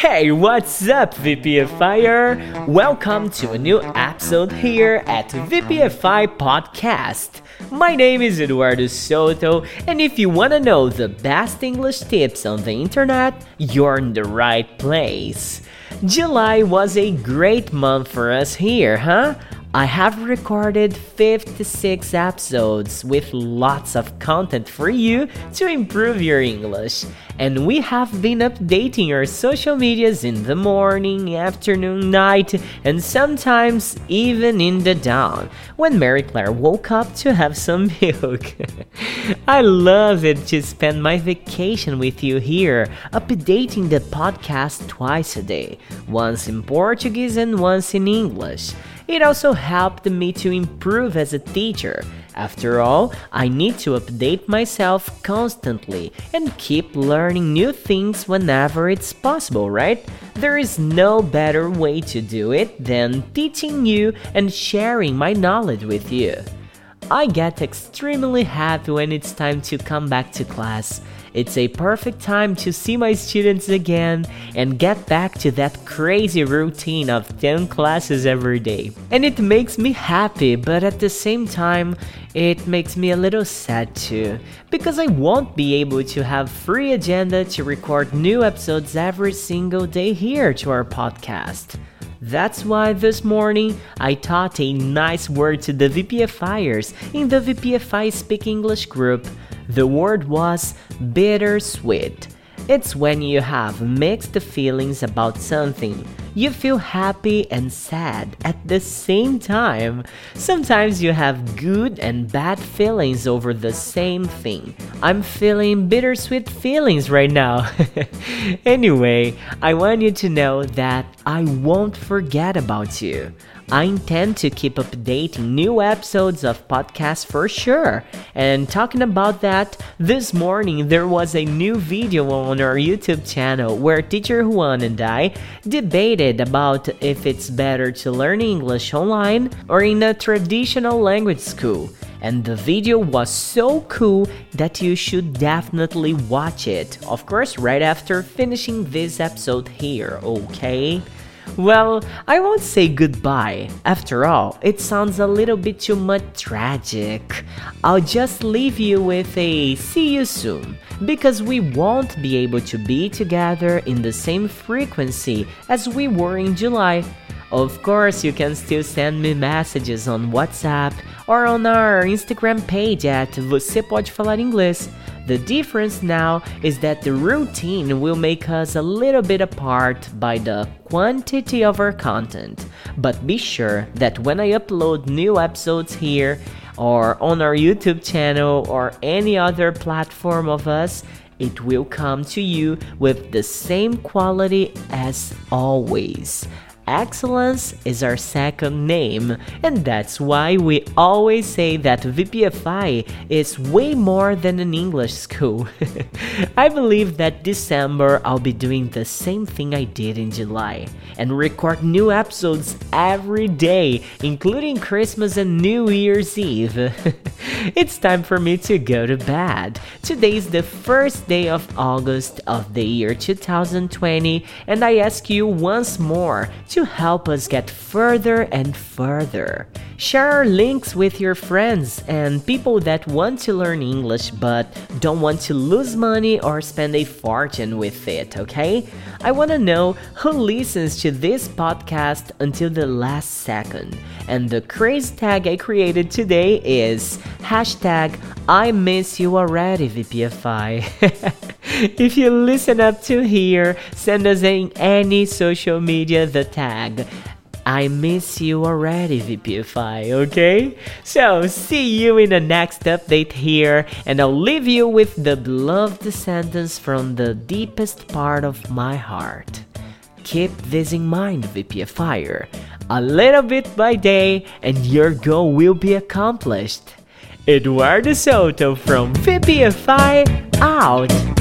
Hey, what's up, VPFIer? Welcome to a new episode here at VPFI Podcast. My name is Eduardo Souto, and if you want to know the best English tips on the internet, you're in the right place. July was a great month for us here, huh? I have recorded 56 episodes with lots of content for you to improve your English. And we have been updating our social medias in the morning, afternoon, night, and sometimes even in the dawn when Marie Claire woke up to have some milk. I love it to spend my vacation with you here, updating the podcast twice a day, once in Portuguese and once in English. It also helped me to improve as a teacher. After all, I need to update myself constantly and keep learning new things whenever it's possible, right? There is no better way to do it than teaching you and sharing my knowledge with you. I get extremely happy when it's time to come back to class. It's a perfect time to see my students again and get back to that crazy routine of 10 classes every day. And it makes me happy, but at the same time, it makes me a little sad too, because I won't be able to have free agenda to record new episodes every single day here to our podcast. That's why this morning I taught a nice word to the VPFIers in the VPFI Speak English group. The word was bittersweet. It's when you have mixed feelings about something. You feel happy and sad at the same time. Sometimes you have good and bad feelings over the same thing. I'm feeling bittersweet feelings right now. anyway, I want you to know that I won't forget about you. I intend to keep updating new episodes of podcasts for sure. And talking about that, this morning there was a new video on our YouTube channel where teacher Juan and I debated about if it's better to learn English online or in a traditional language school. And the video was so cool that you should definitely watch it. Of course, right after finishing this episode here, okay? Well, I won't say goodbye. After all, it sounds a little bit too much tragic. I'll just leave you with a see you soon, because we won't be able to be together in the same frequency as we were in July. Of course, you can still send me messages on WhatsApp or on our Instagram page at Você Pode Falar Inglês. The difference now is that the routine will make us a little bit apart by the quantity of our content. But be sure that when I upload new episodes here, or on our YouTube channel, or any other platform of us, it will come to you with the same quality as always. Excellence is our second name, and that's why we always say that VPFI is way more than an English school. I believe that December I'll be doing the same thing I did in July and record new episodes every day, including Christmas and New Year's Eve. it's time for me to go to bed. Today is the first day of August of the year 2020, and I ask you once more to to help us get further and further. Share links with your friends and people that want to learn English but don't want to lose money or spend a fortune with it, okay? I want to know who listens to this podcast until the last second. And the crazy tag I created today is hashtag I miss you already, VPFI. if you listen up to here, send us in any social media the tag. I miss you already, VPFI, okay? So, see you in the next update here, and I'll leave you with the beloved sentence from the deepest part of my heart. Keep this in mind, VPFIer. A little bit by day, and your goal will be accomplished. Eduardo Souto from VPFI out.